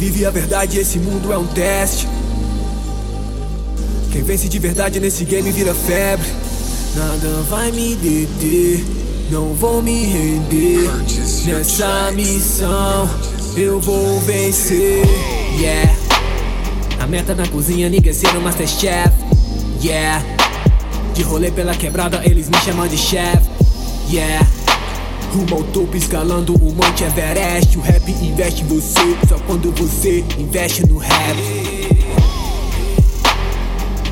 vive a verdade, esse mundo é um teste. Quem vence de verdade nesse game vira febre. Nada vai me deter, não vou me render. Nessa missão eu vou vencer. Yeah. A meta na cozinha, ninguém ser um Masterchef. Yeah. De rolê pela quebrada, eles me chamam de chef. Yeah. Rumo ao topo, escalando o Monte Everest. O rap investe em você, só quando você investe no rap.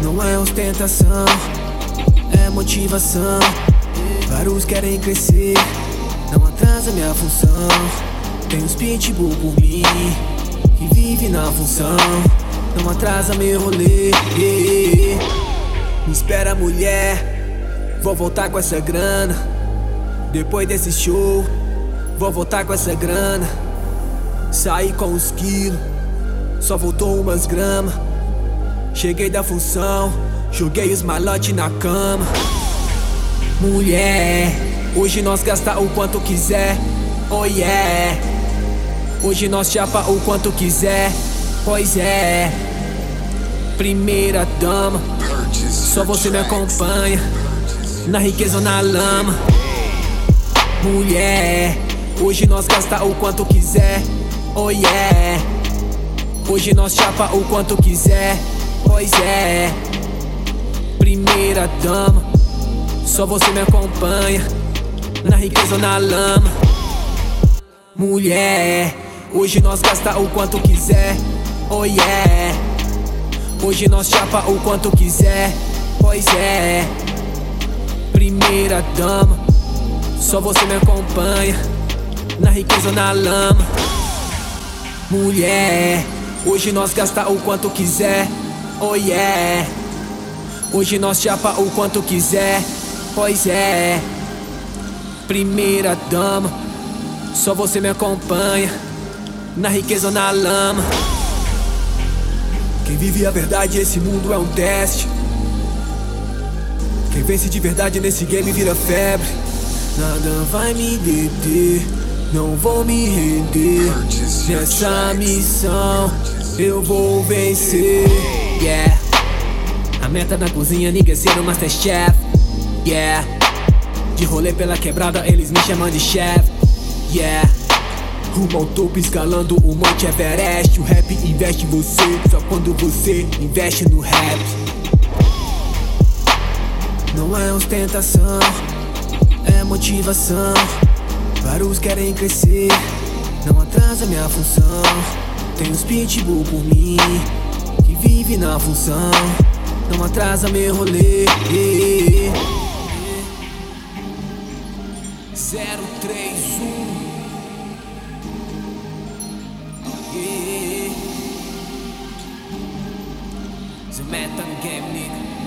Não é ostentação, é motivação. Vários querem crescer, não atrasa minha função. Tem uns pitbull por mim, que vive na função. Não atrasa meu rolê. Me espera, mulher, vou voltar com essa grana. Depois desse show, vou voltar com essa grana. Saí com os quilos, só voltou umas gramas. Cheguei da função, joguei os malotes na cama. Mulher, hoje nós gasta o quanto quiser, oh yeah. Hoje nós chapa o quanto quiser, pois é. Primeira dama, só você me acompanha. Na riqueza ou na lama. Mulher, hoje nós gasta o quanto quiser, oh yeah. Hoje nós chapa o quanto quiser, pois é. Primeira dama, só você me acompanha. Na riqueza ou na lama. Mulher, hoje nós gasta o quanto quiser, oh yeah. Hoje nós chapa o quanto quiser, pois é. Primeira dama, só você me acompanha. Na riqueza ou na lama. Mulher, hoje nós gasta o quanto quiser, oh yeah. Hoje nós chapa o quanto quiser, pois é. Primeira dama, só você me acompanha. Na riqueza ou na lama. Quem vive a verdade, esse mundo é um teste. Quem vence de verdade nesse game vira febre. Nada vai me deter, não vou me render. Nessa missão eu vou vencer. Yeah. A meta na cozinha, ninguém ser um Masterchef. Yeah. De rolê pela quebrada, eles me chamam de chef. Yeah. Rumo ao topo, escalando o Monte Everest. O rap investe em você, só quando você investe no rap. Não é ostentação, é motivação. Vários querem crescer, não atrasa minha função. Tem uns pitbull por mim, que vive na função. Não atrasa meu rolê. 031 Yeah. The Metal Game, nigga.